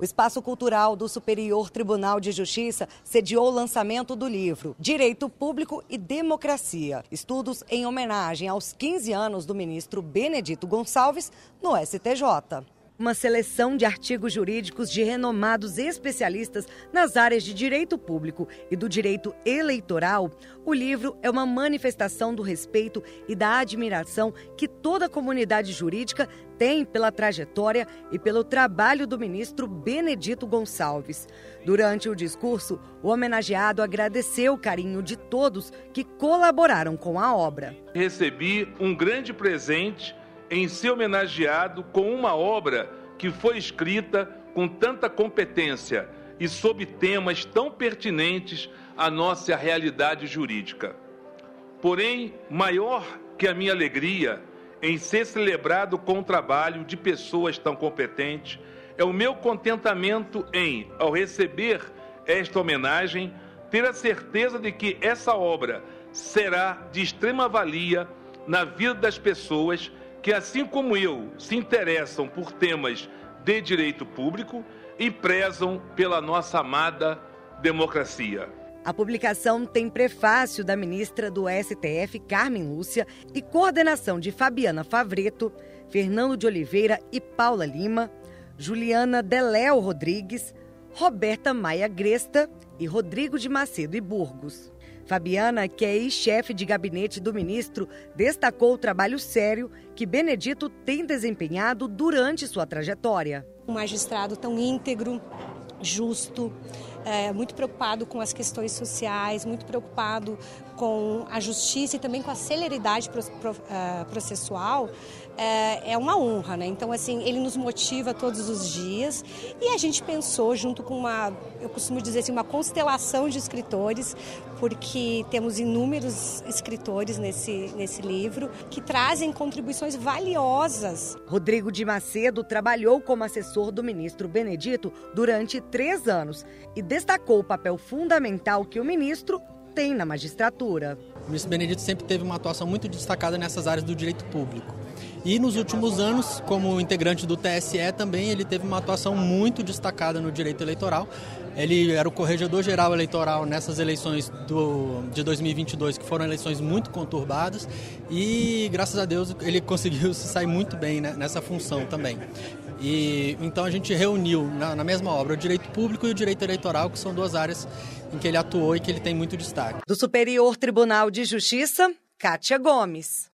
O Espaço Cultural do Superior Tribunal de Justiça sediou o lançamento do livro Direito Público e Democracia. Estudos em homenagem aos 15 anos do ministro Benedito Gonçalves no STJ uma seleção de artigos jurídicos de renomados especialistas nas áreas de direito público e do direito eleitoral, o livro é uma manifestação do respeito e da admiração que toda a comunidade jurídica tem pela trajetória e pelo trabalho do ministro Benedito Gonçalves. Durante o discurso, o homenageado agradeceu o carinho de todos que colaboraram com a obra. Recebi um grande presente em ser homenageado com uma obra que foi escrita com tanta competência e sob temas tão pertinentes à nossa realidade jurídica. Porém, maior que a minha alegria em ser celebrado com o trabalho de pessoas tão competentes é o meu contentamento em, ao receber esta homenagem, ter a certeza de que essa obra será de extrema valia na vida das pessoas que, assim como eu, se interessam por temas de direito público e prezam pela nossa amada democracia. A publicação tem prefácio da ministra do STF, Carmen Lúcia, e coordenação de Fabiana Favreto, Fernando de Oliveira e Paula Lima, Juliana Deléo Rodrigues, Roberta Maia Gresta e Rodrigo de Macedo e Burgos. Fabiana, que é ex-chefe de gabinete do ministro, destacou o trabalho sério que Benedito tem desempenhado durante sua trajetória. Um magistrado tão íntegro, justo, é, muito preocupado com as questões sociais, muito preocupado com a justiça e também com a celeridade é, processual, é, é uma honra, né? Então, assim, ele nos motiva todos os dias e a gente pensou junto com uma, eu costumo dizer assim, uma constelação de escritores, porque temos inúmeros escritores nesse, nesse livro que trazem contribuições valiosas. Rodrigo de Macedo trabalhou como assessor do ministro Benedito durante três anos e destacou o papel fundamental que o ministro tem na magistratura. O ministro Benedito sempre teve uma atuação muito destacada nessas áreas do direito público. E nos últimos anos, como integrante do TSE também, ele teve uma atuação muito destacada no direito eleitoral. Ele era o corregedor-geral eleitoral nessas eleições do, de 2022, que foram eleições muito conturbadas, e graças a Deus ele conseguiu se sair muito bem né, nessa função também. E então a gente reuniu na, na mesma obra o direito público e o direito eleitoral, que são duas áreas em que ele atuou e que ele tem muito destaque. Do Superior Tribunal de Justiça, Kátia Gomes.